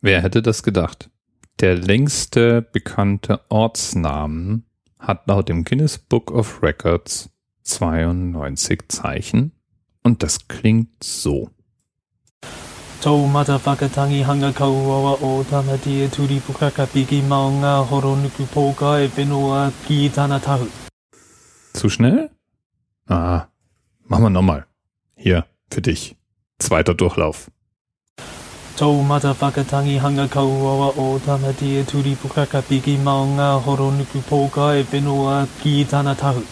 Wer hätte das gedacht? Der längste bekannte Ortsnamen hat laut dem Guinness Book of Records 92 Zeichen und das klingt so. Tau motherfucker tangi hanga kauawa o tamatia turi pukaka piki maunga horonuku poka e whenua ki tana tahu. Zu schnell? Ah, machen wir nochmal. Hier, für dich. Zweiter Durchlauf. Tau motherfucker tangi hanga kauawa o tamatia turi pukaka piki maunga horonuku poka e whenua ki tana tahu.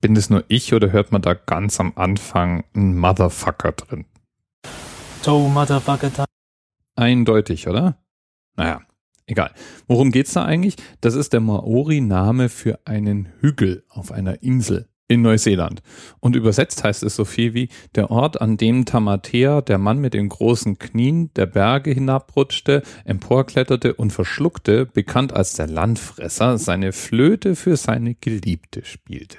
Bin es nur ich oder hört man da ganz am Anfang ein Motherfucker drin? Tau motherfucker tangi Eindeutig, oder? Naja, egal. Worum geht's da eigentlich? Das ist der Maori-Name für einen Hügel auf einer Insel in Neuseeland. Und übersetzt heißt es so viel wie der Ort, an dem Tamatea, der Mann mit den großen Knien, der Berge hinabrutschte, emporkletterte und verschluckte, bekannt als der Landfresser, seine Flöte für seine Geliebte spielte.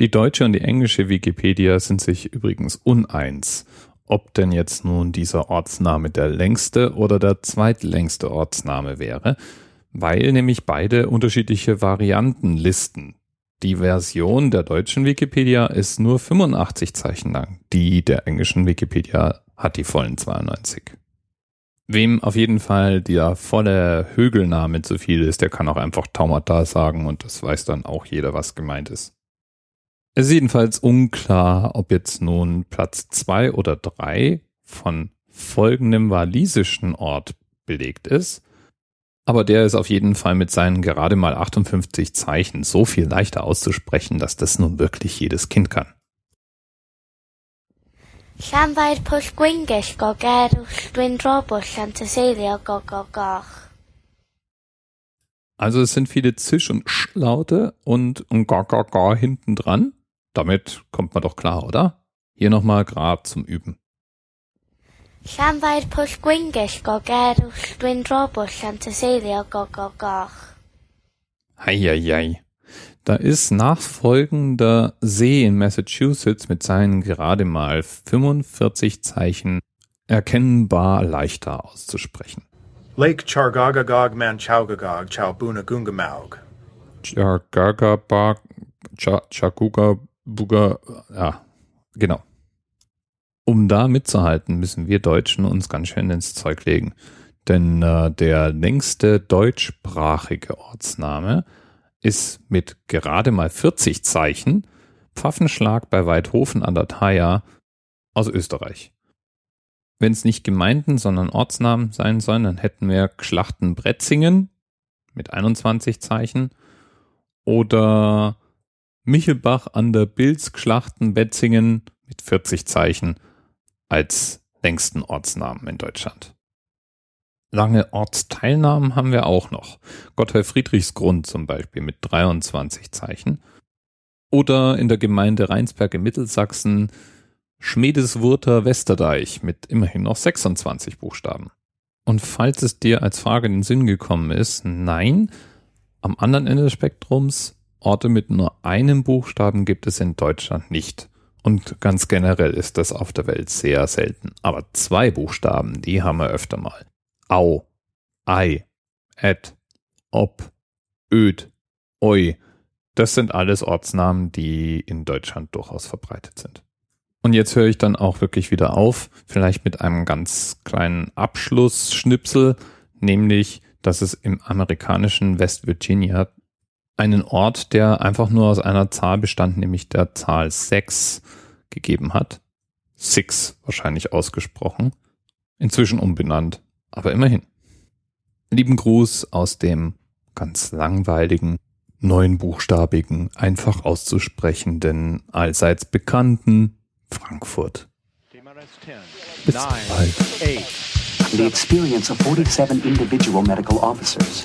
Die deutsche und die englische Wikipedia sind sich übrigens uneins, ob denn jetzt nun dieser Ortsname der längste oder der zweitlängste Ortsname wäre, weil nämlich beide unterschiedliche Varianten listen. Die Version der deutschen Wikipedia ist nur 85 Zeichen lang, die der englischen Wikipedia hat die vollen 92. Wem auf jeden Fall der volle Hügelname zu viel ist, der kann auch einfach Taumata sagen und das weiß dann auch jeder, was gemeint ist. Es ist jedenfalls unklar, ob jetzt nun Platz zwei oder drei von folgendem walisischen Ort belegt ist. Aber der ist auf jeden Fall mit seinen gerade mal 58 Zeichen so viel leichter auszusprechen, dass das nun wirklich jedes Kind kann. Llanfair pwll dwi'n drobwll. Also es sind viele Zisch- und Sch-Laute und ein Ga Ga Ga hinten dran. Damit kommt man doch klar, oder? Hier nochmal grad zum Üben. Llanfair pwll gwyngill go gerwll dwi'n drobwll llantyseilio go go goch. Heieiei. Da ist nachfolgender See in Massachusetts mit seinen gerade mal 45 Zeichen erkennbar leichter auszusprechen. Lake Chargagagog Manchaugagog Chaubunagungamaug. Chagagabag, Cha- Chakuga, Buga, ja, genau. Um da mitzuhalten, müssen wir Deutschen uns ganz schön ins Zeug legen. Denn äh, der längste deutschsprachige Ortsname ist mit gerade mal 40 Zeichen Pfaffenschlag bei Weidhofen an der Thaya aus Österreich. Wenn es nicht Gemeinden, sondern Ortsnamen sein sollen, dann hätten wir Schlachten-Bretzingen mit 21 Zeichen oder Michelbach an der Bilz Schlachten-Betzingen mit 40 Zeichen als längsten Ortsnamen in Deutschland. Lange Ortsteilnamen haben wir auch noch. Gotthelf Friedrichsgrund zum Beispiel mit 23 Zeichen. Oder in der Gemeinde Rheinsberg in Mittelsachsen Schmiedeswurter Westerdeich mit immerhin noch 26 Buchstaben. Und falls es dir als Frage in den Sinn gekommen ist, nein, am anderen Ende des Spektrums, Orte mit nur einem Buchstaben gibt es in Deutschland nicht. Und ganz generell ist das auf der Welt sehr selten. Aber zwei Buchstaben, die haben wir öfter mal. Au, Ei, Et, Ob, Öd, Oi. Das sind alles Ortsnamen, die in Deutschland durchaus verbreitet sind. Und jetzt höre ich dann auch wirklich wieder auf, vielleicht mit einem ganz kleinen Abschlussschnipsel, nämlich, dass es im amerikanischen West Virginia einen Ort, der einfach nur aus einer Zahl bestand, nämlich der Zahl 6 gegeben hat. Six wahrscheinlich ausgesprochen. Inzwischen umbenannt, aber immerhin. Lieben Gruß aus dem ganz langweiligen, neunbuchstabigen, einfach auszusprechenden, allseits bekannten Frankfurt. Bis bald. The experience of 47 individual medical officers.